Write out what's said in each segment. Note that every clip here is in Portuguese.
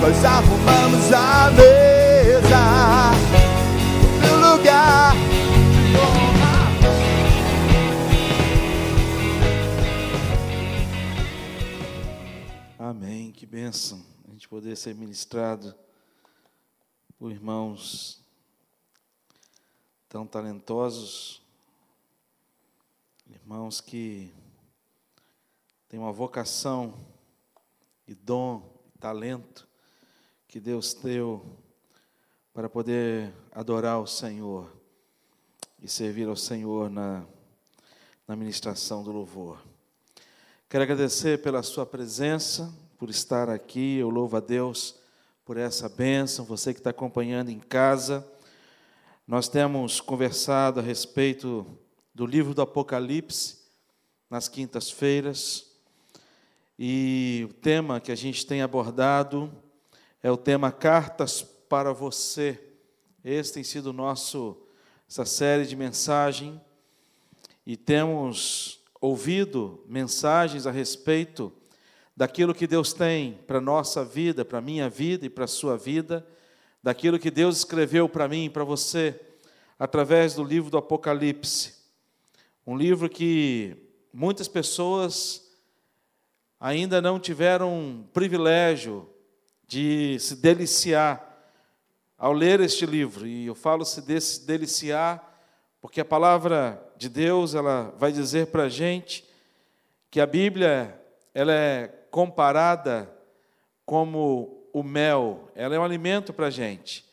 nós arrumamos a mesa. No lugar. Amém, que bênção a gente poder ser ministrado por irmãos tão talentosos, irmãos que têm uma vocação e dom, talento que Deus deu para poder adorar o Senhor e servir ao Senhor na, na ministração do louvor. Quero agradecer pela sua presença, por estar aqui. Eu louvo a Deus por essa bênção. Você que está acompanhando em casa, nós temos conversado a respeito do livro do Apocalipse nas quintas-feiras. E o tema que a gente tem abordado é o tema Cartas para você. Esse tem sido nosso essa série de mensagem e temos ouvido mensagens a respeito daquilo que Deus tem para a nossa vida, para a minha vida e para a sua vida, daquilo que Deus escreveu para mim e para você, através do livro do Apocalipse. Um livro que muitas pessoas ainda não tiveram privilégio de se deliciar ao ler este livro. E eu falo se deliciar porque a palavra de Deus ela vai dizer para a gente que a Bíblia ela é comparada como o mel, ela é um alimento para a gente.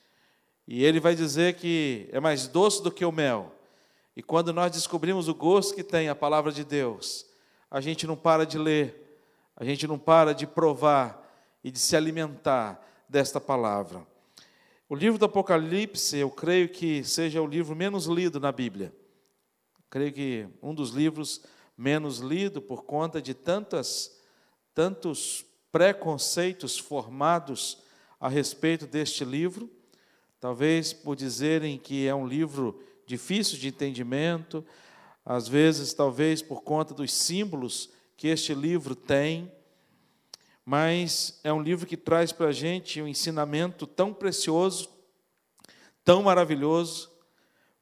E ele vai dizer que é mais doce do que o mel. E quando nós descobrimos o gosto que tem a palavra de Deus, a gente não para de ler, a gente não para de provar e de se alimentar desta palavra. O livro do Apocalipse, eu creio que seja o livro menos lido na Bíblia. Creio que um dos livros menos lido por conta de tantas, tantos preconceitos formados a respeito deste livro. Talvez por dizerem que é um livro difícil de entendimento, às vezes, talvez por conta dos símbolos que este livro tem mas é um livro que traz para a gente um ensinamento tão precioso, tão maravilhoso,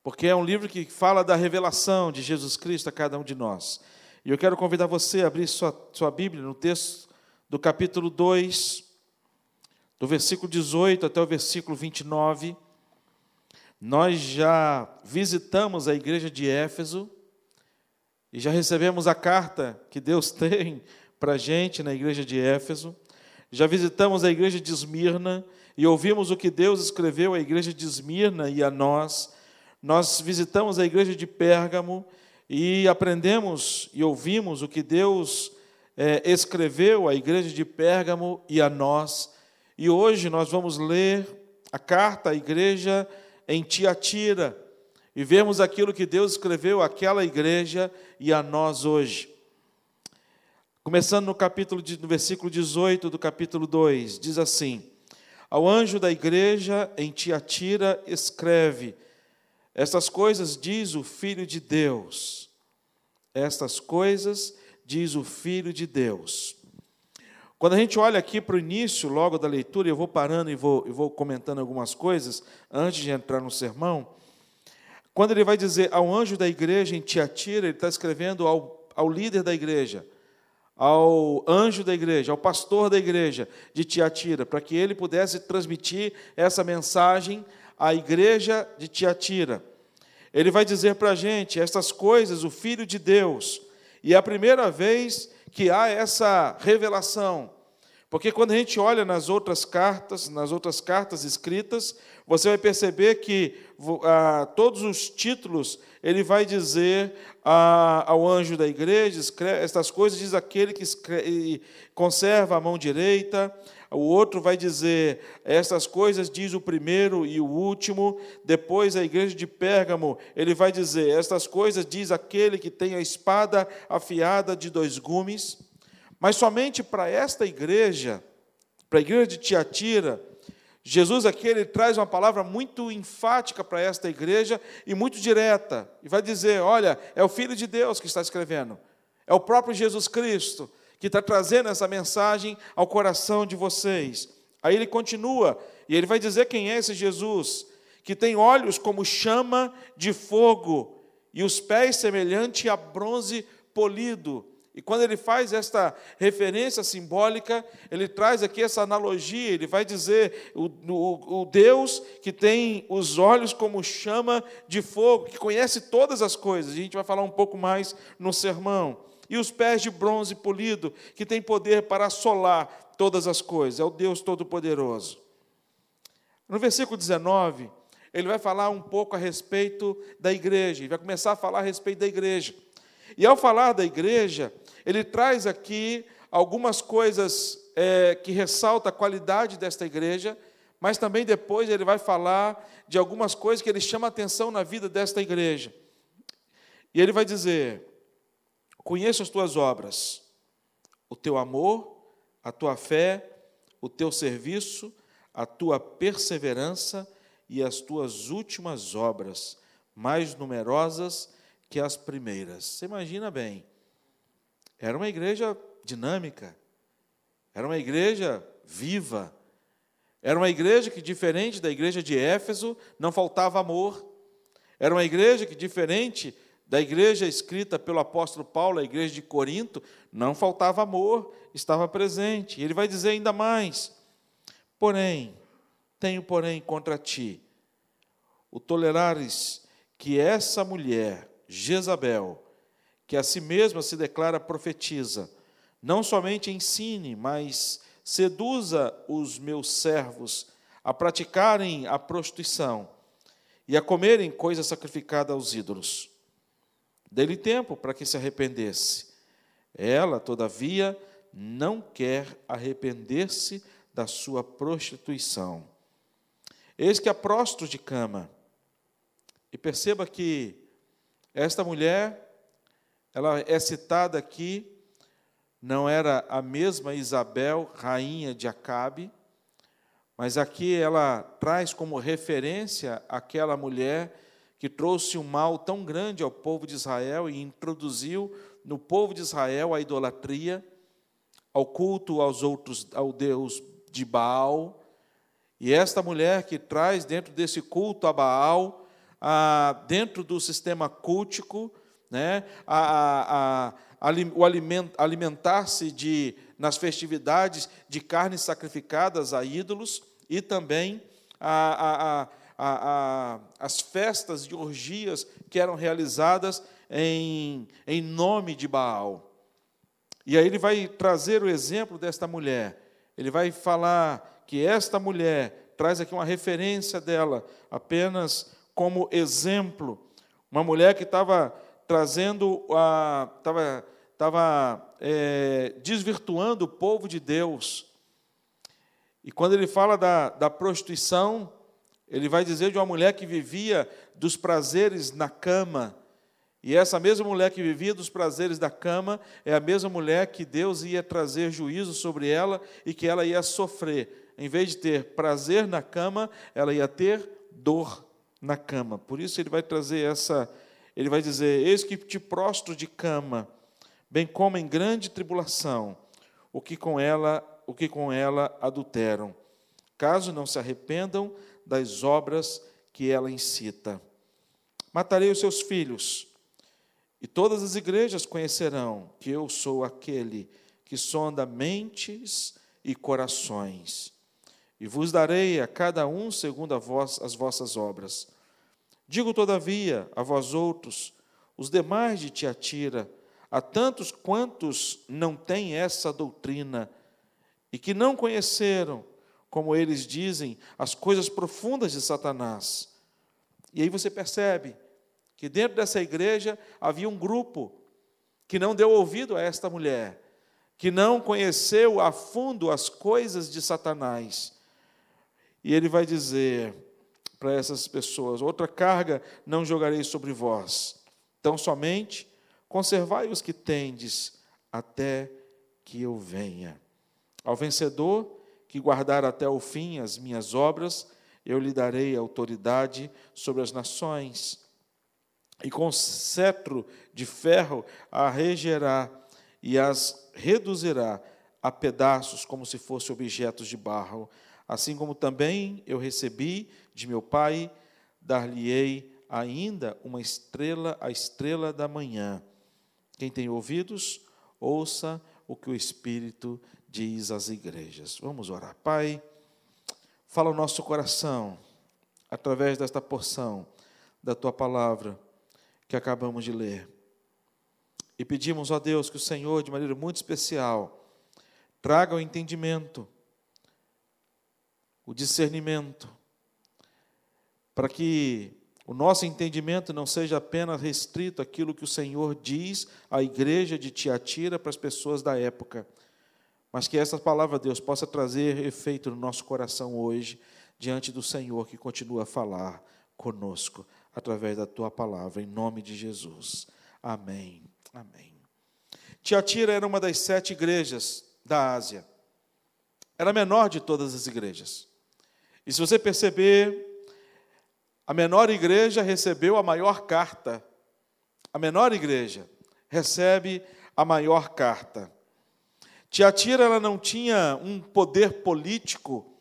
porque é um livro que fala da revelação de Jesus Cristo a cada um de nós. E eu quero convidar você a abrir sua, sua Bíblia no texto do capítulo 2, do versículo 18 até o versículo 29. Nós já visitamos a igreja de Éfeso e já recebemos a carta que Deus tem para a gente na igreja de Éfeso. Já visitamos a igreja de Esmirna e ouvimos o que Deus escreveu à igreja de Esmirna e a nós. Nós visitamos a igreja de Pérgamo e aprendemos e ouvimos o que Deus é, escreveu à igreja de Pérgamo e a nós. E hoje nós vamos ler a carta à igreja em Tiatira e vemos aquilo que Deus escreveu àquela igreja e a nós hoje. Começando no capítulo no versículo 18 do capítulo 2, diz assim: Ao anjo da igreja em Tiatira escreve: Estas coisas diz o filho de Deus. Estas coisas diz o filho de Deus. Quando a gente olha aqui para o início, logo da leitura, eu vou parando e vou, eu vou comentando algumas coisas antes de entrar no sermão. Quando ele vai dizer ao anjo da igreja em Tiatira, ele está escrevendo ao, ao líder da igreja ao anjo da igreja, ao pastor da igreja de Tiatira, para que ele pudesse transmitir essa mensagem à igreja de Tiatira. Ele vai dizer para a gente estas coisas, o Filho de Deus, e é a primeira vez que há essa revelação. Porque quando a gente olha nas outras cartas, nas outras cartas escritas, você vai perceber que ah, todos os títulos ele vai dizer ah, ao anjo da igreja: escreve, estas coisas diz aquele que escreve, conserva a mão direita. O outro vai dizer: estas coisas diz o primeiro e o último. Depois a igreja de Pérgamo, ele vai dizer: estas coisas diz aquele que tem a espada afiada de dois gumes. Mas somente para esta igreja, para a igreja de Tiatira, Jesus aqui ele traz uma palavra muito enfática para esta igreja e muito direta. E vai dizer: olha, é o Filho de Deus que está escrevendo. É o próprio Jesus Cristo que está trazendo essa mensagem ao coração de vocês. Aí ele continua, e ele vai dizer quem é esse Jesus, que tem olhos como chama de fogo e os pés semelhante a bronze polido. E quando ele faz esta referência simbólica, ele traz aqui essa analogia, ele vai dizer o, o, o, Deus que tem os olhos como chama de fogo, que conhece todas as coisas, a gente vai falar um pouco mais no sermão. E os pés de bronze polido, que tem poder para assolar todas as coisas, é o Deus Todo-Poderoso. No versículo 19, ele vai falar um pouco a respeito da igreja, ele vai começar a falar a respeito da igreja. E ao falar da igreja, ele traz aqui algumas coisas é, que ressaltam a qualidade desta igreja, mas também depois ele vai falar de algumas coisas que ele chama atenção na vida desta igreja. E ele vai dizer: Conheço as tuas obras, o teu amor, a tua fé, o teu serviço, a tua perseverança e as tuas últimas obras, mais numerosas que as primeiras. Você imagina bem, era uma igreja dinâmica, era uma igreja viva, era uma igreja que, diferente da igreja de Éfeso, não faltava amor, era uma igreja que, diferente da igreja escrita pelo apóstolo Paulo, a igreja de Corinto, não faltava amor, estava presente. Ele vai dizer ainda mais: porém, tenho, porém, contra ti, o tolerares que essa mulher, Jezabel, que a si mesma se declara profetiza, não somente ensine, mas seduza os meus servos a praticarem a prostituição e a comerem coisa sacrificada aos ídolos. Dê-lhe tempo para que se arrependesse. Ela, todavia, não quer arrepender-se da sua prostituição. Eis que a prostro de cama. E perceba que esta mulher, ela é citada aqui, não era a mesma Isabel, rainha de Acabe, mas aqui ela traz como referência aquela mulher que trouxe um mal tão grande ao povo de Israel e introduziu no povo de Israel a idolatria, ao culto aos outros, ao Deus de Baal. E esta mulher que traz dentro desse culto a Baal dentro do sistema cultico, né, a, a, a o alimentar-se de nas festividades de carnes sacrificadas a ídolos e também a, as festas de orgias que eram realizadas em, em nome de Baal. E aí ele vai trazer o exemplo desta mulher. Ele vai falar que esta mulher traz aqui uma referência dela, apenas como exemplo, uma mulher que estava trazendo, estava estava é, desvirtuando o povo de Deus. E quando ele fala da, da prostituição, ele vai dizer de uma mulher que vivia dos prazeres na cama. E essa mesma mulher que vivia dos prazeres da cama é a mesma mulher que Deus ia trazer juízo sobre ela e que ela ia sofrer. Em vez de ter prazer na cama, ela ia ter dor na cama. Por isso ele vai trazer essa, ele vai dizer: Eis que te prostro de cama, bem como em grande tribulação, o que com ela, o que com ela adulteram, caso não se arrependam das obras que ela incita. Matarei os seus filhos, e todas as igrejas conhecerão que eu sou aquele que sonda mentes e corações e vos darei a cada um segundo vós, as vossas obras. Digo, todavia, a vós outros, os demais de Tiatira, a tantos quantos não têm essa doutrina e que não conheceram, como eles dizem, as coisas profundas de Satanás. E aí você percebe que dentro dessa igreja havia um grupo que não deu ouvido a esta mulher, que não conheceu a fundo as coisas de Satanás e ele vai dizer para essas pessoas: outra carga não jogarei sobre vós, tão somente conservai os que tendes até que eu venha. Ao vencedor que guardar até o fim as minhas obras, eu lhe darei autoridade sobre as nações, e com cetro de ferro a regerá e as reduzirá a pedaços como se fossem objetos de barro, assim como também eu recebi de meu Pai, dar-lhe-ei ainda uma estrela, a estrela da manhã. Quem tem ouvidos, ouça o que o Espírito diz às igrejas. Vamos orar. Pai, fala o nosso coração através desta porção da tua palavra que acabamos de ler. E pedimos, ó Deus, que o Senhor, de maneira muito especial, traga o entendimento, o discernimento, para que o nosso entendimento não seja apenas restrito àquilo que o Senhor diz à igreja de Tiatira para as pessoas da época, mas que essa palavra, Deus, possa trazer efeito no nosso coração hoje, diante do Senhor que continua a falar conosco através da tua palavra, em nome de Jesus. Amém. Amém. Tiatira era uma das sete igrejas da Ásia. Era a menor de todas as igrejas. E se você perceber, a menor igreja recebeu a maior carta. A menor igreja recebe a maior carta. Tiatira ela não tinha um poder político,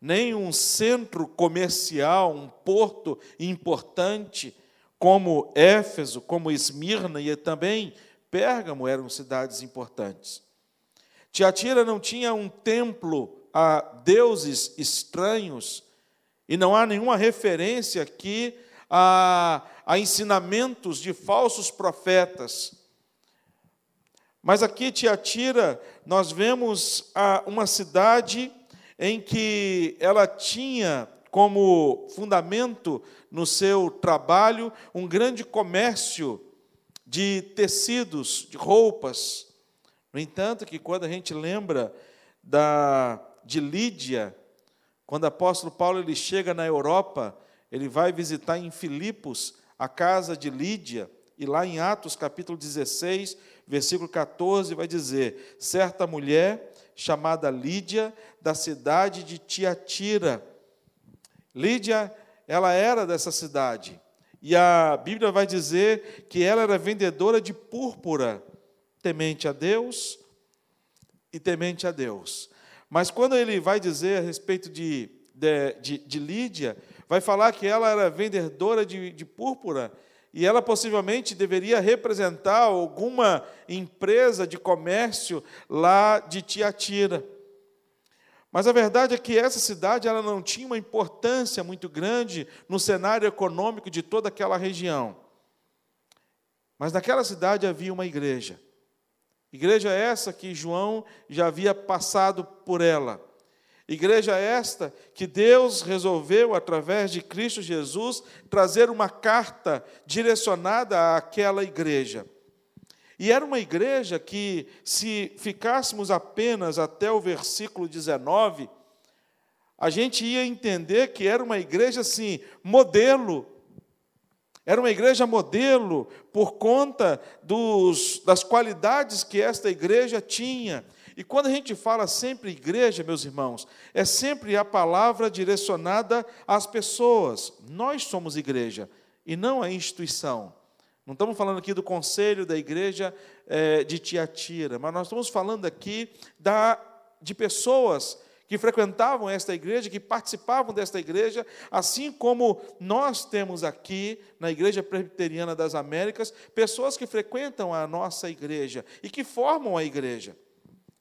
nem um centro comercial, um porto importante como Éfeso, como Esmirna e também Pérgamo eram cidades importantes. Tiatira não tinha um templo a deuses estranhos, e não há nenhuma referência aqui a, a ensinamentos de falsos profetas. Mas aqui, Tiatira, nós vemos uma cidade em que ela tinha como fundamento no seu trabalho um grande comércio de tecidos, de roupas. No entanto, que quando a gente lembra da, de Lídia, quando o apóstolo Paulo ele chega na Europa, ele vai visitar em Filipos a casa de Lídia, e lá em Atos capítulo 16, versículo 14, vai dizer: certa mulher chamada Lídia, da cidade de Tiatira, Lídia, ela era dessa cidade. E a Bíblia vai dizer que ela era vendedora de púrpura, temente a Deus e temente a Deus. Mas quando ele vai dizer a respeito de, de, de, de Lídia, vai falar que ela era vendedora de, de púrpura e ela possivelmente deveria representar alguma empresa de comércio lá de Tiatira. Mas a verdade é que essa cidade ela não tinha uma importância muito grande no cenário econômico de toda aquela região. Mas naquela cidade havia uma igreja. Igreja essa que João já havia passado por ela. Igreja esta que Deus resolveu, através de Cristo Jesus, trazer uma carta direcionada àquela igreja. E era uma igreja que, se ficássemos apenas até o versículo 19, a gente ia entender que era uma igreja assim, modelo. Era uma igreja modelo por conta dos, das qualidades que esta igreja tinha. E quando a gente fala sempre igreja, meus irmãos, é sempre a palavra direcionada às pessoas. Nós somos igreja e não a instituição. Não estamos falando aqui do conselho da igreja é, de Tiatira, mas nós estamos falando aqui da, de pessoas que frequentavam esta igreja, que participavam desta igreja, assim como nós temos aqui na Igreja Presbiteriana das Américas, pessoas que frequentam a nossa igreja e que formam a igreja.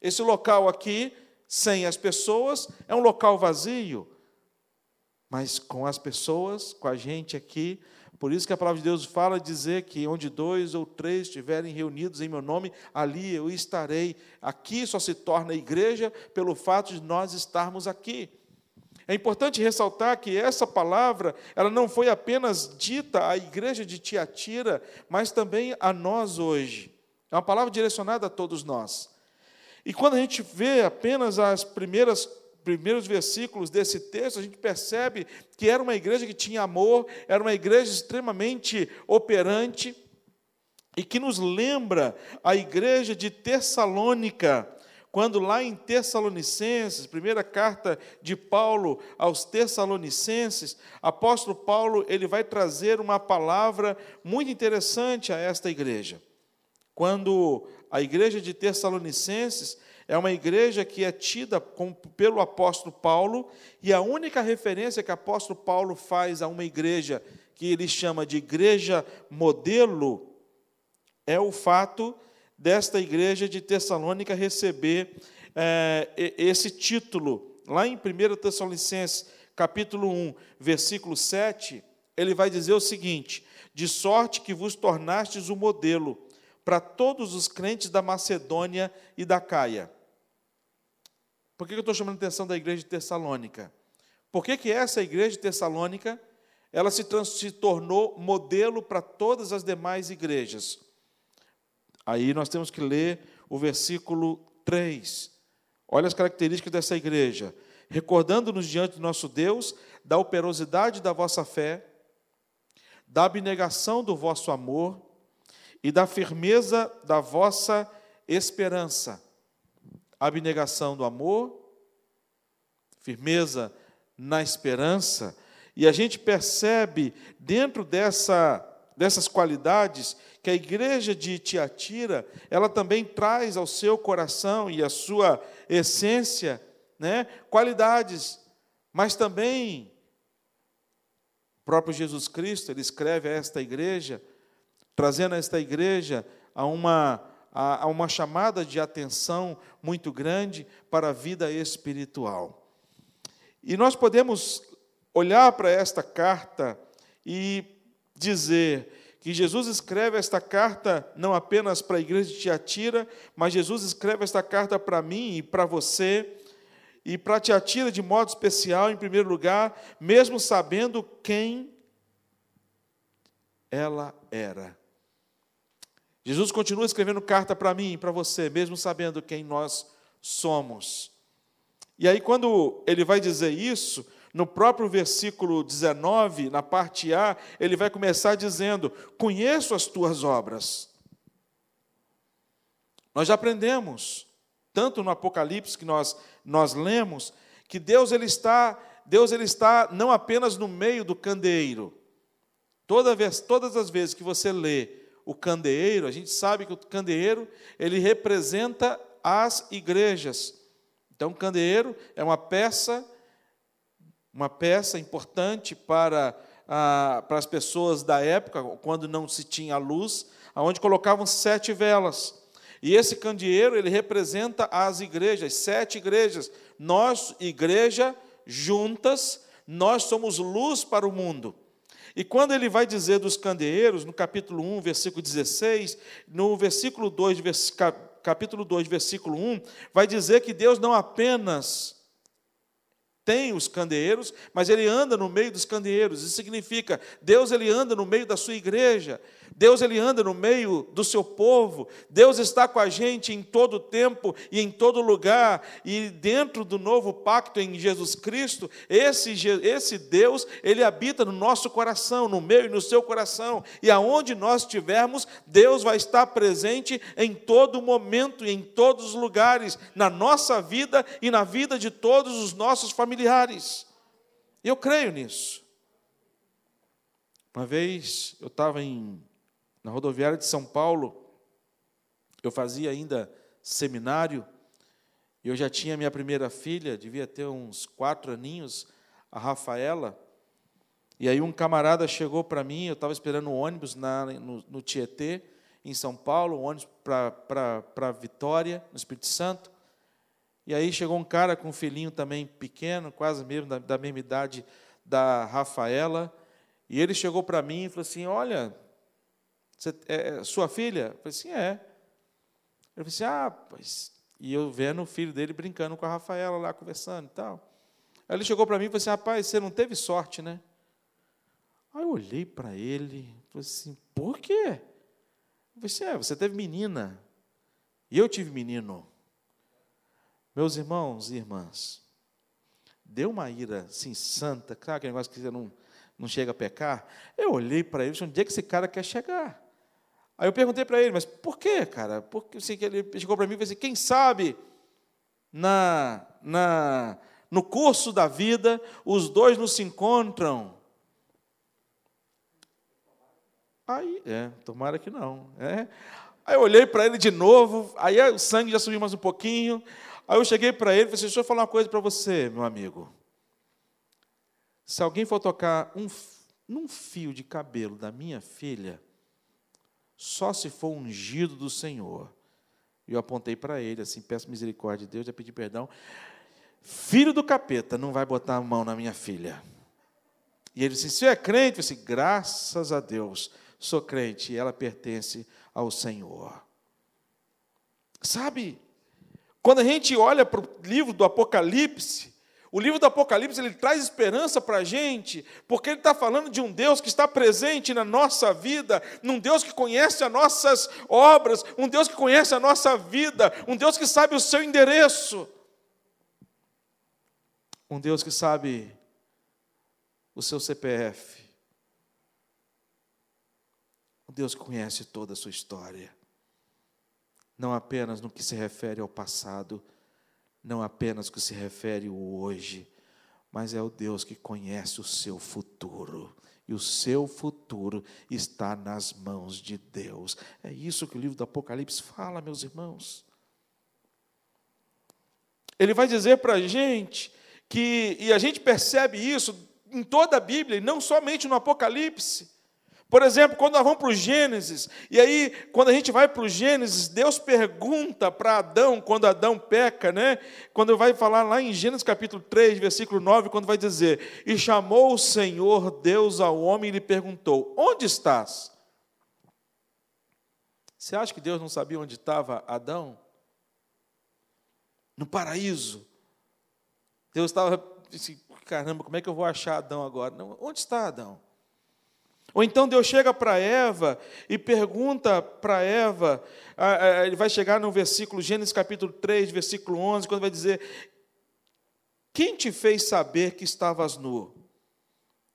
Esse local aqui, sem as pessoas, é um local vazio, mas com as pessoas, com a gente aqui, por isso que a palavra de Deus fala dizer que onde dois ou três estiverem reunidos em meu nome, ali eu estarei. Aqui só se torna igreja pelo fato de nós estarmos aqui. É importante ressaltar que essa palavra, ela não foi apenas dita à igreja de Tiatira, mas também a nós hoje. É uma palavra direcionada a todos nós. E quando a gente vê apenas as primeiras primeiros versículos desse texto, a gente percebe que era uma igreja que tinha amor, era uma igreja extremamente operante, e que nos lembra a igreja de Tessalônica, quando lá em Tessalonicenses, primeira carta de Paulo aos Tessalonicenses, apóstolo Paulo, ele vai trazer uma palavra muito interessante a esta igreja. Quando a igreja de Tessalonicenses, é uma igreja que é tida pelo apóstolo Paulo, e a única referência que o apóstolo Paulo faz a uma igreja que ele chama de igreja modelo é o fato desta igreja de Tessalônica receber é, esse título. Lá em 1 Tessalonicenses, capítulo 1, versículo 7, ele vai dizer o seguinte: De sorte que vos tornastes o modelo para todos os crentes da Macedônia e da Caia. Por que eu estou chamando a atenção da igreja de Tessalônica? Por que, que essa igreja de Tessalônica ela se, se tornou modelo para todas as demais igrejas? Aí nós temos que ler o versículo 3. Olha as características dessa igreja. Recordando-nos diante do nosso Deus da operosidade da vossa fé, da abnegação do vosso amor e da firmeza da vossa esperança. Abnegação do amor, firmeza na esperança, e a gente percebe dentro dessa, dessas qualidades que a igreja de Tiatira, ela também traz ao seu coração e à sua essência, né, qualidades, mas também o próprio Jesus Cristo, ele escreve a esta igreja trazendo esta igreja a uma, a, a uma chamada de atenção muito grande para a vida espiritual. E nós podemos olhar para esta carta e dizer que Jesus escreve esta carta não apenas para a igreja de Tiatira, mas Jesus escreve esta carta para mim e para você, e para Tiatira de modo especial, em primeiro lugar, mesmo sabendo quem ela era. Jesus continua escrevendo carta para mim e para você, mesmo sabendo quem nós somos. E aí, quando ele vai dizer isso, no próprio versículo 19, na parte A, ele vai começar dizendo: Conheço as tuas obras. Nós já aprendemos, tanto no Apocalipse que nós, nós lemos, que Deus ele está, Deus ele está não apenas no meio do candeeiro. Toda vez, todas as vezes que você lê o candeeiro, a gente sabe que o candeeiro, ele representa as igrejas. Então, o candeeiro é uma peça, uma peça importante para, a, para as pessoas da época, quando não se tinha luz, aonde colocavam sete velas. E esse candeeiro, ele representa as igrejas, sete igrejas. Nós, igreja, juntas, nós somos luz para o mundo. E quando ele vai dizer dos candeeiros, no capítulo 1, versículo 16, no versículo 2, capítulo 2, versículo 1, vai dizer que Deus não apenas tem os candeeiros, mas ele anda no meio dos candeeiros. Isso significa, Deus ele anda no meio da sua igreja. Deus ele anda no meio do seu povo, Deus está com a gente em todo tempo e em todo lugar, e dentro do novo pacto em Jesus Cristo, esse, esse Deus, ele habita no nosso coração, no meu e no seu coração, e aonde nós estivermos, Deus vai estar presente em todo momento e em todos os lugares, na nossa vida e na vida de todos os nossos familiares. Eu creio nisso. Uma vez eu estava em na rodoviária de São Paulo, eu fazia ainda seminário, e eu já tinha minha primeira filha, devia ter uns quatro aninhos, a Rafaela. E aí um camarada chegou para mim, eu estava esperando o ônibus na, no, no Tietê, em São Paulo, um ônibus para Vitória, no Espírito Santo. E aí chegou um cara com um filhinho também pequeno, quase mesmo da, da mesma idade da Rafaela. E ele chegou para mim e falou assim: Olha, você, é, é sua filha? Eu falei assim, é. Ele falou assim, ah, pois. E eu vendo o filho dele brincando com a Rafaela lá, conversando e tal. Aí ele chegou para mim e falou assim, rapaz, você não teve sorte, né? Aí eu olhei para ele falei assim, por quê? Eu falei assim, é, você teve menina. E eu tive menino. Meus irmãos e irmãs, deu uma ira assim santa, claro, aquele negócio que você não, não chega a pecar. Eu olhei para ele e falei, onde é que esse cara quer chegar? Aí eu perguntei para ele, mas por quê, cara? Porque assim, ele chegou para mim e falou assim, quem sabe na, na, no curso da vida os dois não se encontram. Aí, é, tomara que não. É. Aí eu olhei para ele de novo, aí o sangue já subiu mais um pouquinho. Aí eu cheguei para ele e falei assim, deixa eu falar uma coisa para você, meu amigo. Se alguém for tocar um, num fio de cabelo da minha filha, só se for ungido do Senhor. E eu apontei para ele, assim, peço misericórdia de Deus, já pedi perdão. Filho do capeta, não vai botar a mão na minha filha. E ele disse: Se é crente, eu disse: Graças a Deus, sou crente e ela pertence ao Senhor. Sabe, quando a gente olha para o livro do Apocalipse, o livro do Apocalipse ele traz esperança para a gente, porque ele está falando de um Deus que está presente na nossa vida, um Deus que conhece as nossas obras, um Deus que conhece a nossa vida, um Deus que sabe o seu endereço, um Deus que sabe o seu CPF, um Deus que conhece toda a sua história, não apenas no que se refere ao passado, não apenas o que se refere ao hoje, mas é o Deus que conhece o seu futuro. E o seu futuro está nas mãos de Deus. É isso que o livro do Apocalipse fala, meus irmãos. Ele vai dizer para a gente que, e a gente percebe isso em toda a Bíblia, e não somente no Apocalipse, por exemplo, quando nós vamos para o Gênesis, e aí, quando a gente vai para o Gênesis, Deus pergunta para Adão, quando Adão peca, né? Quando vai falar lá em Gênesis capítulo 3, versículo 9, quando vai dizer: E chamou o Senhor Deus ao homem e lhe perguntou: Onde estás? Você acha que Deus não sabia onde estava Adão? No paraíso. Deus estava assim, caramba, como é que eu vou achar Adão agora? Não, onde está Adão? Ou então Deus chega para Eva e pergunta para Eva, ele vai chegar no versículo, Gênesis capítulo 3, versículo 11, quando vai dizer: Quem te fez saber que estavas nu?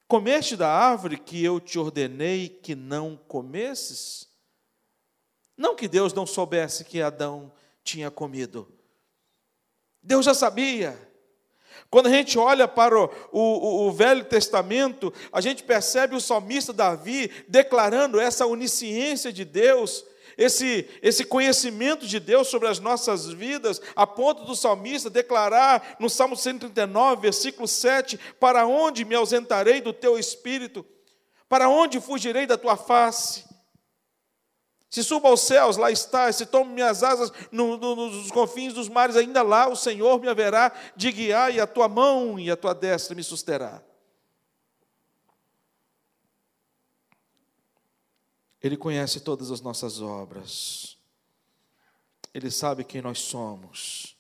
Comeste da árvore que eu te ordenei que não comesses? Não que Deus não soubesse que Adão tinha comido. Deus já sabia. Quando a gente olha para o, o, o, Velho Testamento, a gente percebe o salmista Davi declarando essa onisciência de Deus, esse, esse conhecimento de Deus sobre as nossas vidas, a ponto do salmista declarar no Salmo 139, versículo 7: Para onde me ausentarei do teu espírito? Para onde fugirei da tua face? Se suba aos céus, lá está. Se tomo minhas asas no, no, nos confins dos mares, ainda lá o Senhor me haverá de guiar, e a tua mão e a tua destra me susterá. Ele conhece todas as nossas obras. Ele sabe quem nós somos.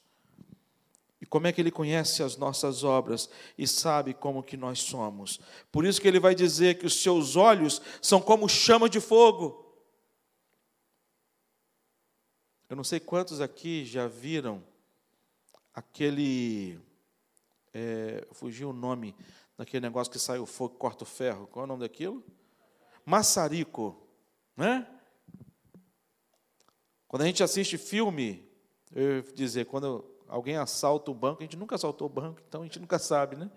E como é que ele conhece as nossas obras e sabe como que nós somos? Por isso que ele vai dizer que os seus olhos são como chama de fogo. Eu não sei quantos aqui já viram aquele. É, fugiu o nome daquele negócio que sai o fogo e corta o ferro. Qual é o nome daquilo? Maçarico. Né? Quando a gente assiste filme, eu dizer, quando alguém assalta o banco, a gente nunca assaltou o banco, então a gente nunca sabe, né?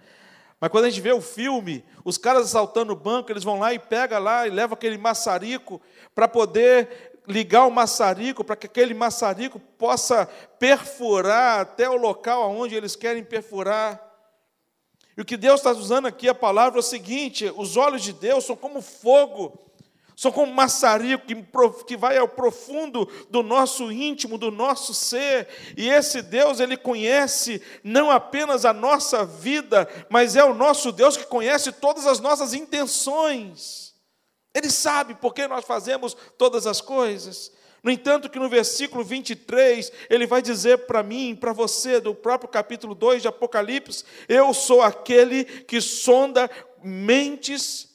Mas quando a gente vê o filme, os caras assaltando o banco, eles vão lá e pegam lá e levam aquele maçarico para poder ligar o maçarico para que aquele maçarico possa perfurar até o local aonde eles querem perfurar. E o que Deus está usando aqui a palavra é o seguinte: os olhos de Deus são como fogo, são como maçarico que, vai ao profundo do nosso íntimo, do nosso ser. E esse Deus, ele conhece não apenas a nossa vida, mas é o nosso Deus que conhece todas as nossas intenções. Ele sabe por que nós fazemos todas as coisas. No entanto, que no versículo 23, ele vai dizer para mim, para você, do próprio capítulo 2 de Apocalipse: Eu sou aquele que sonda mentes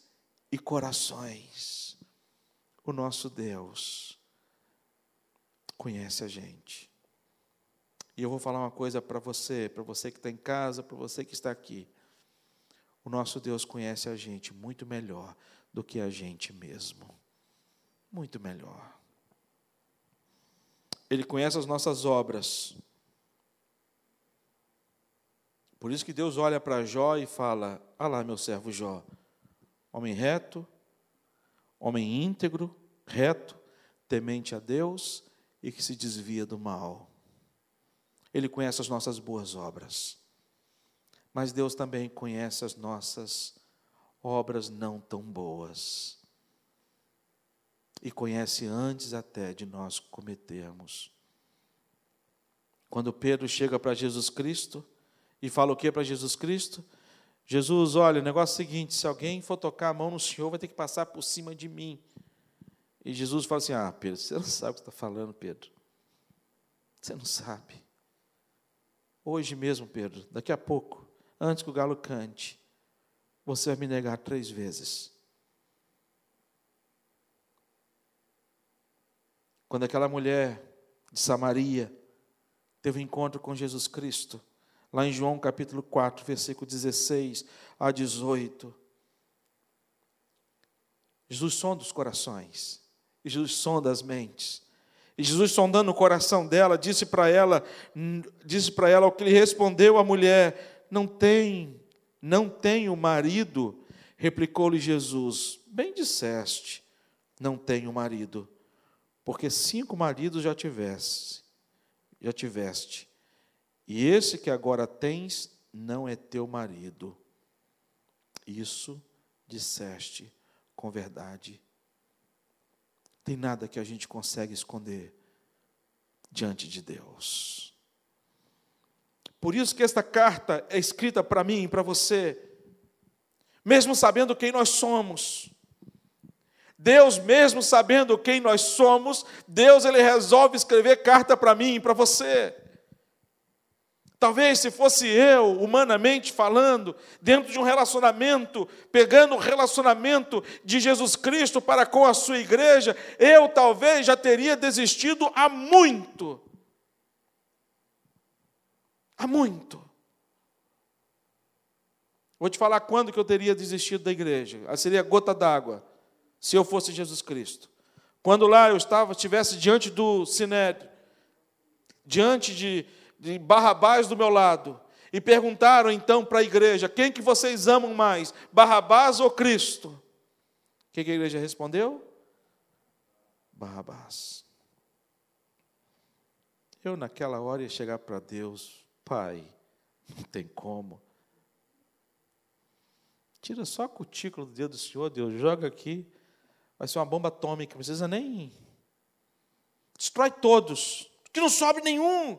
e corações. O nosso Deus conhece a gente. E eu vou falar uma coisa para você, para você que está em casa, para você que está aqui. O nosso Deus conhece a gente muito melhor do que a gente mesmo. Muito melhor. Ele conhece as nossas obras. Por isso que Deus olha para Jó e fala: Ah lá, meu servo Jó, homem reto, homem íntegro, reto, temente a Deus e que se desvia do mal. Ele conhece as nossas boas obras. Mas Deus também conhece as nossas obras não tão boas. E conhece antes até de nós cometermos. Quando Pedro chega para Jesus Cristo e fala o que para Jesus Cristo? Jesus, olha, o negócio é o seguinte: se alguém for tocar a mão no Senhor, vai ter que passar por cima de mim. E Jesus fala assim: Ah, Pedro, você não sabe o que está falando, Pedro. Você não sabe. Hoje mesmo, Pedro, daqui a pouco, antes que o galo cante, você vai me negar três vezes. Quando aquela mulher de Samaria teve um encontro com Jesus Cristo, lá em João capítulo 4, versículo 16 a 18. Jesus sonda os corações, e Jesus sonda as mentes. E Jesus sondando o coração dela, disse para ela, disse para ela o que lhe respondeu a mulher: "Não tem, não tenho marido". Replicou-lhe Jesus: "Bem disseste, não tenho marido, porque cinco maridos já tiveste, já tiveste, e esse que agora tens não é teu marido. Isso disseste com verdade. Tem nada que a gente consegue esconder diante de Deus. Por isso que esta carta é escrita para mim e para você, mesmo sabendo quem nós somos. Deus, mesmo sabendo quem nós somos, Deus ele resolve escrever carta para mim e para você. Talvez se fosse eu, humanamente falando, dentro de um relacionamento, pegando o relacionamento de Jesus Cristo para com a sua igreja, eu talvez já teria desistido há muito. Há muito. Vou te falar quando que eu teria desistido da igreja. Seria gota d'água, se eu fosse Jesus Cristo. Quando lá eu estava, estivesse diante do Sinédrio, diante de, de Barrabás do meu lado, e perguntaram então para a igreja: quem que vocês amam mais, Barrabás ou Cristo? O que, que a igreja respondeu? Barrabás. Eu, naquela hora, ia chegar para Deus, Pai, não tem como. Tira só a cutícula do dedo do Senhor, Deus, joga aqui, vai ser uma bomba atômica, não precisa nem. Destrói todos, que não sobe nenhum.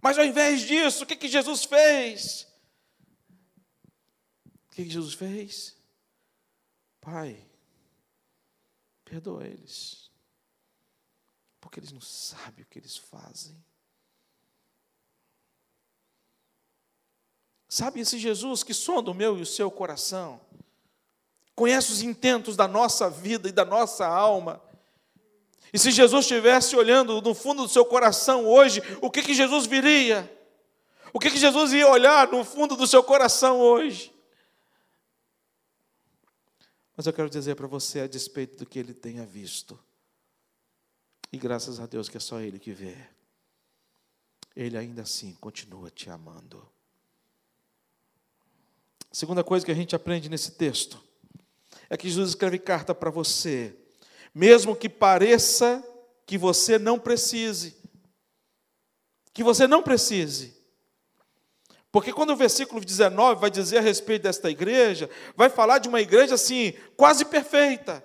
Mas ao invés disso, o que, que Jesus fez? O que, que Jesus fez? Pai, perdoa eles, porque eles não sabem o que eles fazem. Sabe esse Jesus que sonda o meu e o seu coração, conhece os intentos da nossa vida e da nossa alma, e se Jesus estivesse olhando no fundo do seu coração hoje, o que, que Jesus viria? O que, que Jesus ia olhar no fundo do seu coração hoje? Mas eu quero dizer para você, a despeito do que ele tenha visto, e graças a Deus que é só ele que vê, ele ainda assim continua te amando. Segunda coisa que a gente aprende nesse texto é que Jesus escreve carta para você mesmo que pareça que você não precise. Que você não precise. Porque quando o versículo 19 vai dizer a respeito desta igreja, vai falar de uma igreja assim, quase perfeita.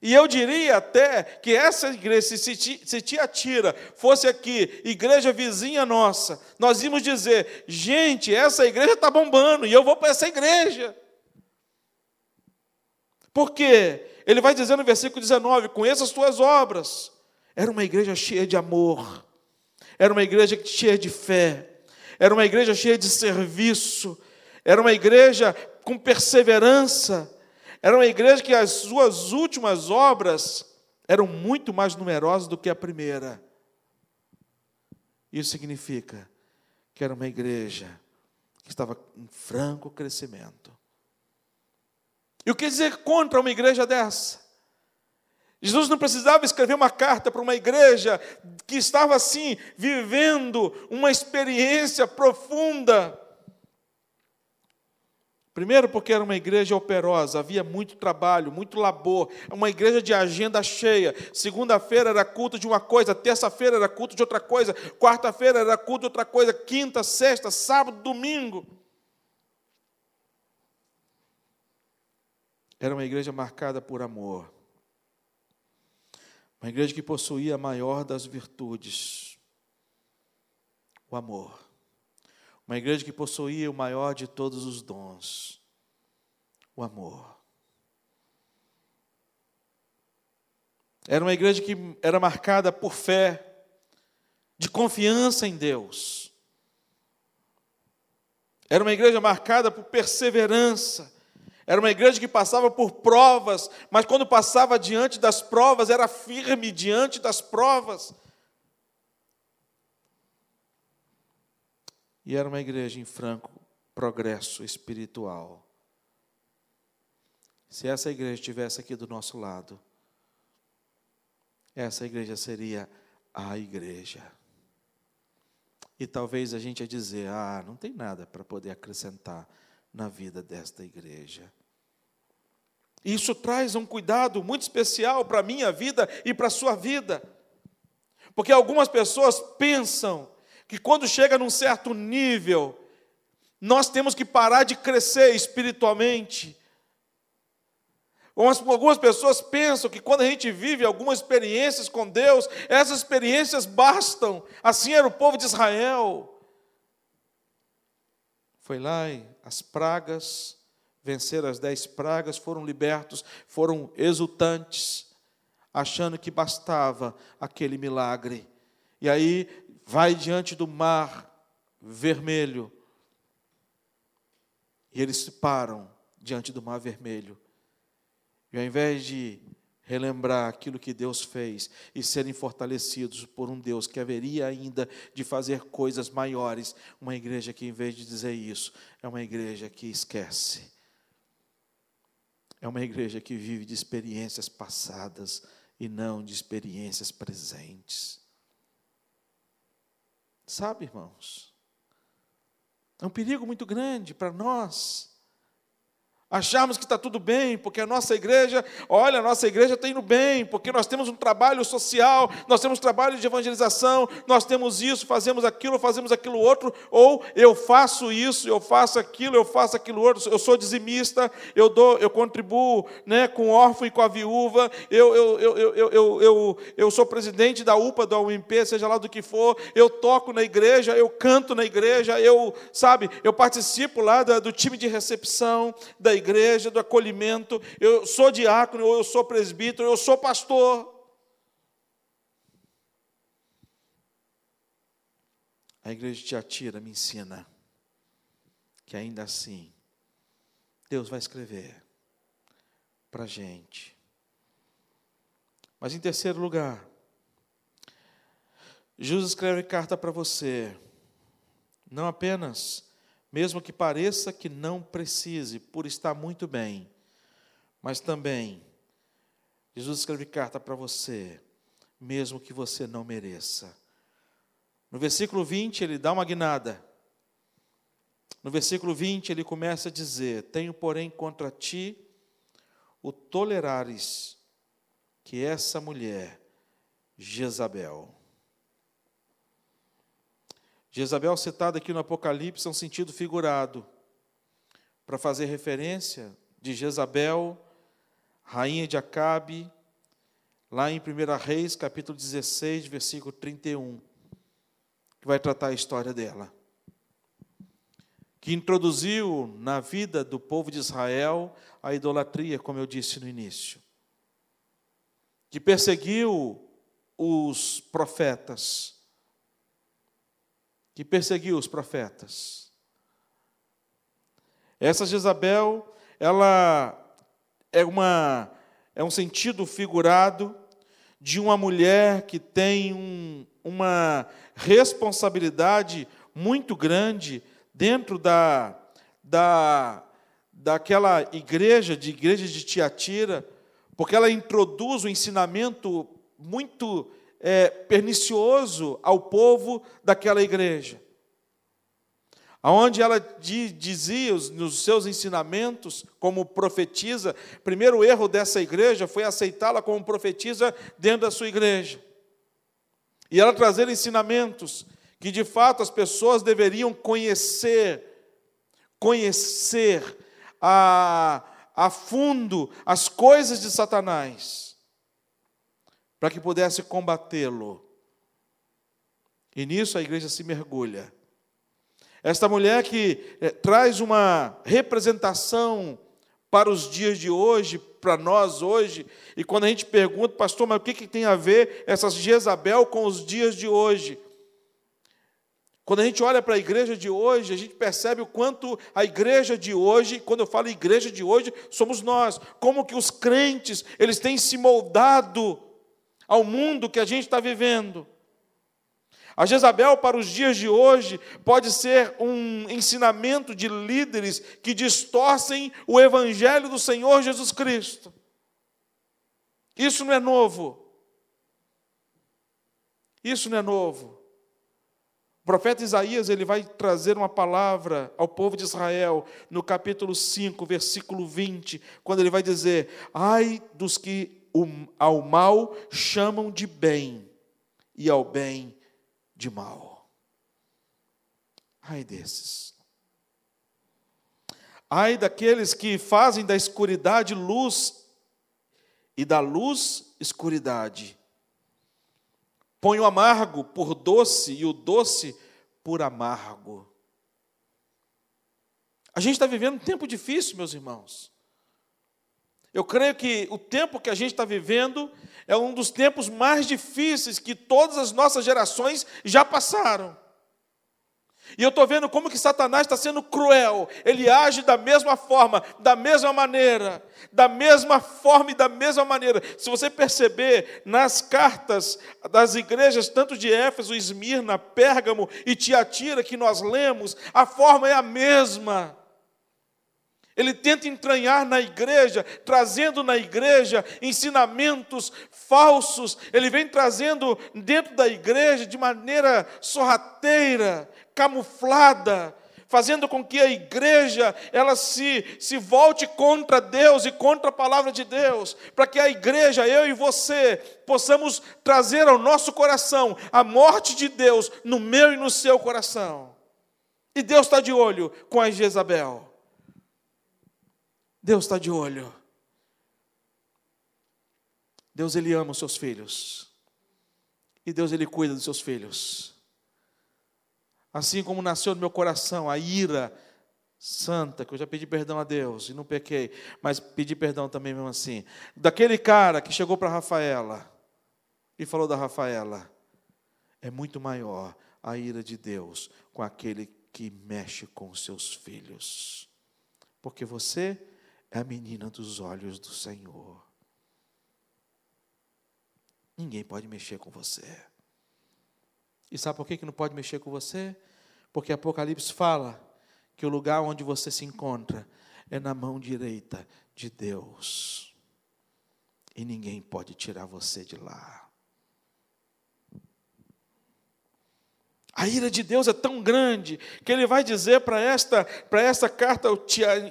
E eu diria até que essa igreja, se, Tiatira fosse aqui, igreja vizinha nossa, nós íamos dizer: gente, essa igreja está bombando e eu vou para essa igreja. Por quê? Ele vai dizer no versículo 19: Conheça as tuas obras. Era uma igreja cheia de amor, era uma igreja cheia de fé, era uma igreja cheia de serviço, era uma igreja com perseverança, era uma igreja que as suas últimas obras eram muito mais numerosas do que a primeira. Isso significa que era uma igreja que estava em franco crescimento. E o que dizer contra uma igreja dessa? Jesus não precisava escrever uma carta para uma igreja que estava assim, vivendo uma experiência profunda. Primeiro, porque era uma igreja operosa, havia muito trabalho, muito labor, uma igreja de agenda cheia. Segunda-feira era culto de uma coisa, terça-feira era culto de outra coisa, quarta-feira era culto de outra coisa, quinta, sexta, sábado, domingo. Era uma igreja marcada por amor. Uma igreja que possuía a maior das virtudes, o amor. Uma igreja que possuía o maior de todos os dons, o amor. Era uma igreja que era marcada por fé, de confiança em Deus. Era uma igreja marcada por perseverança. Era uma igreja que passava por provas, mas quando passava diante das provas, era firme diante das provas. E era uma igreja em franco progresso espiritual. Se essa igreja estivesse aqui do nosso lado, essa igreja seria a igreja. E talvez a gente ia dizer: ah, não tem nada para poder acrescentar na vida desta igreja. Isso traz um cuidado muito especial para a minha vida e para a sua vida. Porque algumas pessoas pensam que quando chega num certo nível, nós temos que parar de crescer espiritualmente. Algumas pessoas pensam que quando a gente vive algumas experiências com Deus, essas experiências bastam. Assim era o povo de Israel. Foi lá e as pragas, venceram as dez pragas, foram libertos, foram exultantes, achando que bastava aquele milagre. E aí vai diante do mar vermelho. E eles se param diante do mar vermelho. E ao invés de relembrar aquilo que Deus fez e serem fortalecidos por um Deus que haveria ainda de fazer coisas maiores, uma igreja que, em vez de dizer isso, é uma igreja que esquece. É uma igreja que vive de experiências passadas e não de experiências presentes. Sabe, irmãos? É um perigo muito grande para nós Acharmos que está tudo bem, porque a nossa igreja, olha, a nossa igreja está indo bem, porque nós temos um trabalho social, nós temos trabalho de evangelização, nós temos isso, fazemos aquilo, fazemos aquilo outro, ou eu faço isso, eu faço aquilo, eu faço aquilo outro, eu sou dizimista, eu dou, eu contribuo né, com o órfão e com a viúva, eu, eu, eu, eu, eu, eu, eu sou presidente da UPA, da UMP, seja lá do que for, eu toco na igreja, eu canto na igreja, eu, sabe, eu participo lá do time de recepção da igreja, do acolhimento, eu sou diácono, eu sou presbítero, eu sou pastor. A igreja de Tiatira me ensina que ainda assim, Deus vai escrever para a gente. Mas em terceiro lugar, Jesus escreve carta para você, não apenas mesmo que pareça que não precise, por estar muito bem. Mas também, Jesus escreve carta para você, mesmo que você não mereça. No versículo 20, ele dá uma guinada. No versículo 20, ele começa a dizer: Tenho, porém, contra ti o tolerares que essa mulher, Jezabel, Jezabel, citada aqui no Apocalipse, é um sentido figurado, para fazer referência de Jezabel, rainha de Acabe, lá em 1 Reis, capítulo 16, versículo 31, que vai tratar a história dela. Que introduziu na vida do povo de Israel a idolatria, como eu disse no início. Que perseguiu os profetas que perseguiu os profetas. Essa Jezabel, ela é uma é um sentido figurado de uma mulher que tem um, uma responsabilidade muito grande dentro da, da daquela igreja, de igreja de Tiatira, porque ela introduz um ensinamento muito é, pernicioso ao povo daquela igreja. aonde ela dizia nos seus ensinamentos como profetisa, primeiro erro dessa igreja foi aceitá-la como profetisa dentro da sua igreja. E ela trazer ensinamentos que de fato as pessoas deveriam conhecer, conhecer a, a fundo as coisas de Satanás, para que pudesse combatê-lo. E nisso a igreja se mergulha. Esta mulher que é, traz uma representação para os dias de hoje, para nós hoje, e quando a gente pergunta, pastor, mas o que, que tem a ver essas Jezabel com os dias de hoje? Quando a gente olha para a igreja de hoje, a gente percebe o quanto a igreja de hoje, quando eu falo igreja de hoje, somos nós, como que os crentes, eles têm se moldado ao mundo que a gente está vivendo. A Jezabel, para os dias de hoje, pode ser um ensinamento de líderes que distorcem o evangelho do Senhor Jesus Cristo. Isso não é novo. Isso não é novo. O profeta Isaías ele vai trazer uma palavra ao povo de Israel no capítulo 5, versículo 20, quando ele vai dizer: Ai dos que ao mal chamam de bem, e ao bem de mal. Ai desses. Ai daqueles que fazem da escuridade luz e da luz escuridade. Põe o amargo por doce e o doce por amargo. A gente está vivendo um tempo difícil, meus irmãos. Eu creio que o tempo que a gente está vivendo é um dos tempos mais difíceis que todas as nossas gerações já passaram. E eu estou vendo como que Satanás está sendo cruel. Ele age da mesma forma, da mesma maneira, da mesma forma e da mesma maneira. Se você perceber nas cartas das igrejas, tanto de Éfeso, Esmirna, Pérgamo e Tiatira, que nós lemos, a forma é a mesma. Ele tenta entranhar na igreja, trazendo na igreja ensinamentos falsos. Ele vem trazendo dentro da igreja de maneira sorrateira, camuflada, fazendo com que a igreja ela se, se volte contra Deus e contra a palavra de Deus, para que a igreja, eu e você, possamos trazer ao nosso coração a morte de Deus no meu e no seu coração. E Deus está de olho com a Jezabel. Deus está de olho. Deus ele ama os seus filhos. E Deus ele cuida dos seus filhos. Assim como nasceu no meu coração a ira santa, que eu já pedi perdão a Deus e não pequei, mas pedi perdão também mesmo assim. Daquele cara que chegou para Rafaela e falou da Rafaela, é muito maior a ira de Deus com aquele que mexe com os seus filhos. Porque você é a menina dos olhos do Senhor. Ninguém pode mexer com você. E sabe por que não pode mexer com você? Porque Apocalipse fala que o lugar onde você se encontra é na mão direita de Deus. E ninguém pode tirar você de lá. A ira de Deus é tão grande que ele vai dizer para esta, para esta carta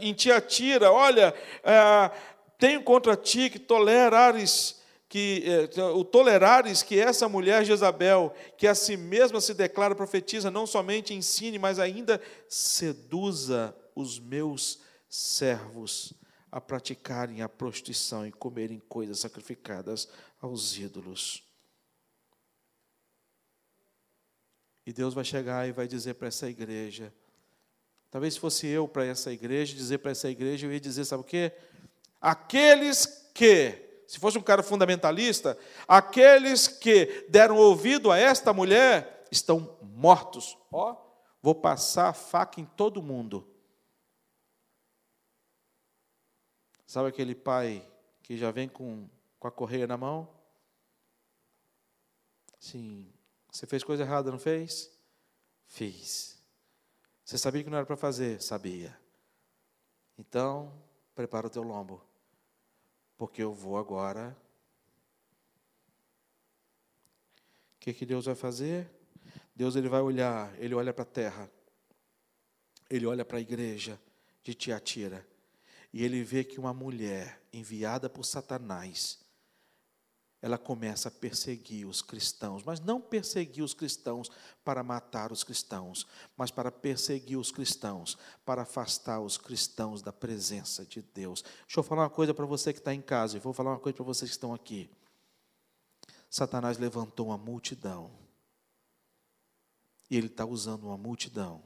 em Tiatira: olha, é, tenho contra ti que tolerares que é, o tolerares que essa mulher Jezabel, que a si mesma se declara profetiza, não somente ensine, mas ainda seduza os meus servos a praticarem a prostituição e comerem coisas sacrificadas aos ídolos. E Deus vai chegar e vai dizer para essa igreja. Talvez se fosse eu para essa igreja, dizer para essa igreja, eu ia dizer, sabe o quê? Aqueles que, se fosse um cara fundamentalista, aqueles que deram ouvido a esta mulher estão mortos. Ó, vou passar a faca em todo mundo. Sabe aquele pai que já vem com, com a correia na mão? Sim, você fez coisa errada, não fez? Fiz. Você sabia que não era para fazer? Sabia. Então, prepara o teu lombo. Porque eu vou agora. O que, que Deus vai fazer? Deus ele vai olhar, ele olha para a terra. ele olha para a igreja de Tiatira e ele vê que uma mulher enviada por Satanás, ela começa a perseguir os cristãos, mas não perseguir os cristãos para matar os cristãos, mas para perseguir os cristãos, para afastar os cristãos da presença de Deus. Deixa eu falar uma coisa para você que está em casa, e vou falar uma coisa para vocês que estão aqui. Satanás levantou uma multidão, e ele está usando uma multidão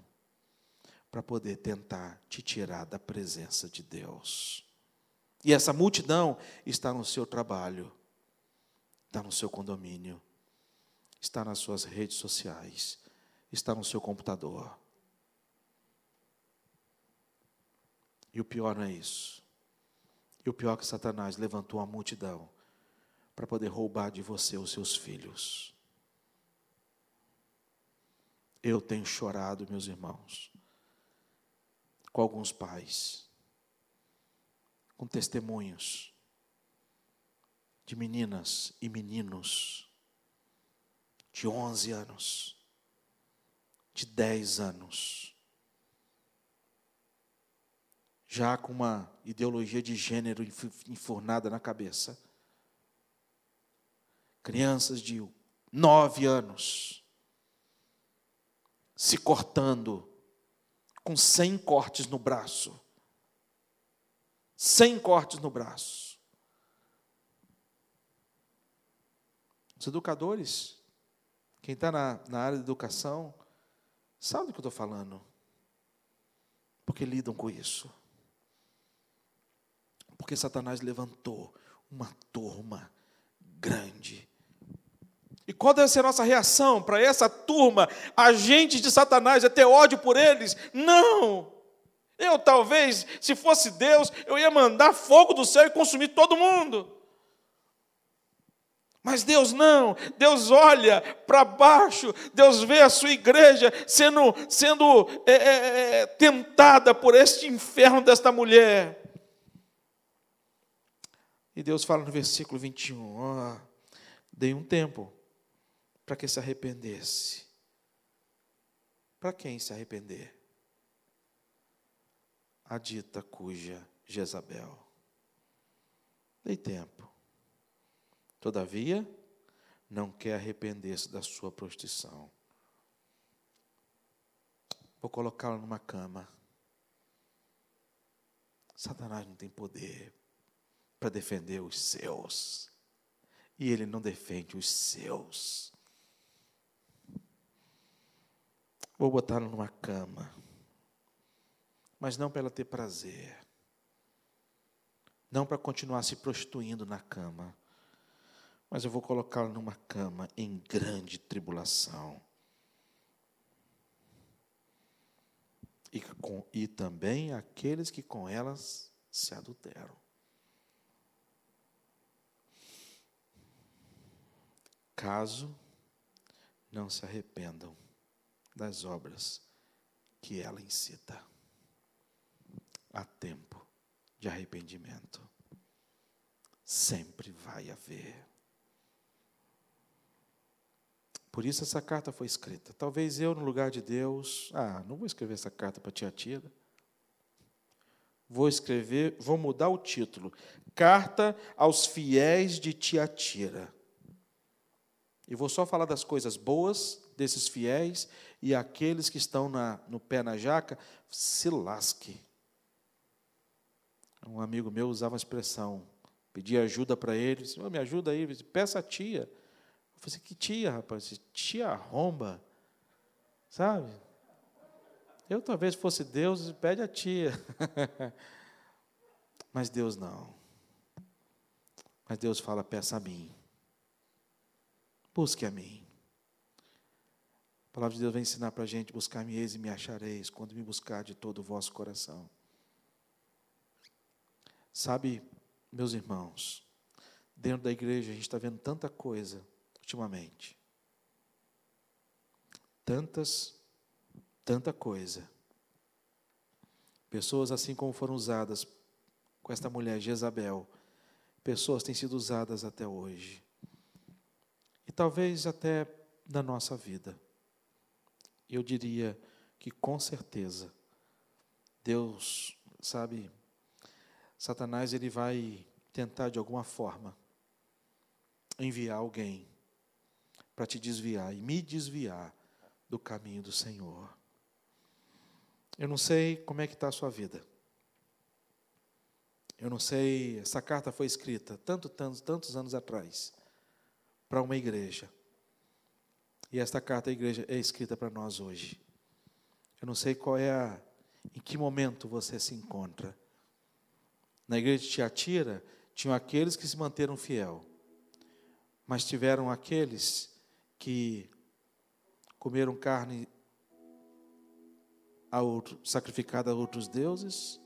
para poder tentar te tirar da presença de Deus. E essa multidão está no seu trabalho, está no seu condomínio, está nas suas redes sociais, está no seu computador. E o pior não é isso. E o pior é que Satanás levantou a multidão para poder roubar de você os seus filhos. Eu tenho chorado, meus irmãos, com alguns pais, com testemunhos de meninas e meninos de 11 anos, de 10 anos, já com uma ideologia de gênero enfurnada na cabeça. Crianças de 9 anos se cortando com 100 cortes no braço. 100 cortes no braço. Os educadores, quem está na, na área de educação, sabe do que eu estou falando. Porque lidam com isso. Porque Satanás levantou uma turma grande e qual deve ser a nossa reação para essa turma, agentes de Satanás, é ter ódio por eles? Não! Eu talvez, se fosse Deus, eu ia mandar fogo do céu e consumir todo mundo. Mas Deus não, Deus olha para baixo, Deus vê a sua igreja sendo, sendo é, é, é, tentada por este inferno desta mulher. E Deus fala no versículo 21, ó, dei um tempo para que se arrependesse. Para quem se arrepender? A dita cuja Jezabel. Dei tempo. Todavia, não quer arrepender-se da sua prostituição. Vou colocá-la numa cama. Satanás não tem poder para defender os seus. E ele não defende os seus. Vou botá-la numa cama. Mas não para ela ter prazer. Não para continuar se prostituindo na cama. Mas eu vou colocá-la numa cama em grande tribulação. E, com, e também aqueles que com elas se adulteram. Caso não se arrependam das obras que ela incita. Há tempo de arrependimento. Sempre vai haver. Por isso essa carta foi escrita. Talvez eu, no lugar de Deus, ah, não vou escrever essa carta para tia Tira. Vou escrever, vou mudar o título. Carta aos fiéis de Tiatira. E vou só falar das coisas boas desses fiéis e aqueles que estão na, no pé na jaca, se lasque. Um amigo meu usava a expressão, pedia ajuda para ele, disse, oh, me ajuda aí, peça a tia. Eu falei, que tia, rapaz? Tia arromba, sabe? Eu talvez fosse Deus, pede a tia. Mas Deus não. Mas Deus fala, peça a mim. Busque a mim. A palavra de Deus vai ensinar para a gente: buscar-me eis e me achareis, quando me buscar de todo o vosso coração. Sabe, meus irmãos, dentro da igreja a gente está vendo tanta coisa ultimamente. Tantas, tanta coisa. Pessoas assim como foram usadas com esta mulher Jezabel, pessoas têm sido usadas até hoje. E talvez até na nossa vida eu diria que com certeza Deus, sabe, Satanás ele vai tentar de alguma forma enviar alguém para te desviar e me desviar do caminho do Senhor. Eu não sei como é que está a sua vida. Eu não sei, essa carta foi escrita tanto, tantos, tantos anos atrás para uma igreja. E esta carta da igreja é escrita para nós hoje. Eu não sei qual é a, em que momento você se encontra. Na igreja de Tiatira, tinham aqueles que se manteram fiel, mas tiveram aqueles que comeram carne a outro, sacrificada a outros deuses,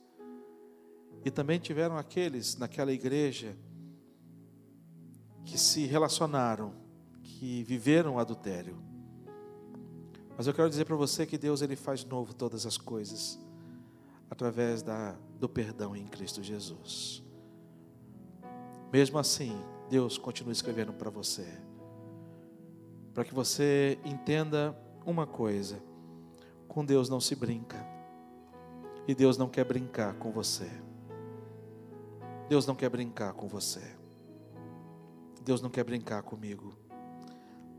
e também tiveram aqueles naquela igreja que se relacionaram, que viveram adultério. Mas eu quero dizer para você que Deus ele faz novo todas as coisas através da, do perdão em Cristo Jesus. Mesmo assim, Deus continua escrevendo para você, para que você entenda uma coisa: com Deus não se brinca, e Deus não quer brincar com você. Deus não quer brincar com você. Deus não quer brincar comigo.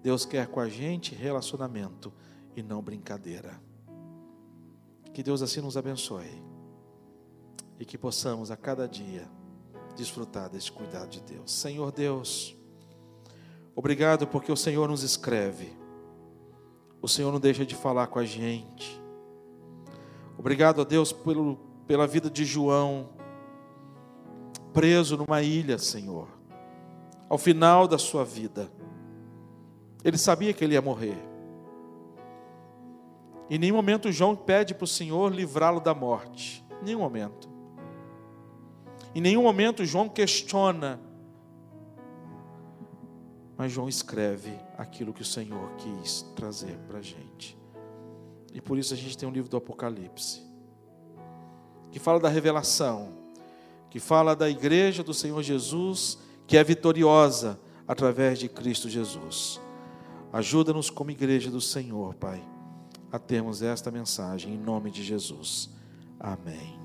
Deus quer com a gente relacionamento e não brincadeira. Que Deus assim nos abençoe e que possamos a cada dia desfrutar deste cuidado de Deus. Senhor Deus, obrigado porque o Senhor nos escreve, o Senhor não deixa de falar com a gente. Obrigado a Deus pelo, pela vida de João, preso numa ilha, Senhor, ao final da sua vida. Ele sabia que ele ia morrer. Em nenhum momento João pede para o Senhor livrá-lo da morte. Em nenhum momento. Em nenhum momento João questiona. Mas João escreve aquilo que o Senhor quis trazer para a gente. E por isso a gente tem um livro do Apocalipse, que fala da revelação, que fala da igreja do Senhor Jesus, que é vitoriosa através de Cristo Jesus. Ajuda-nos como igreja do Senhor, Pai a termos esta mensagem em nome de Jesus. Amém.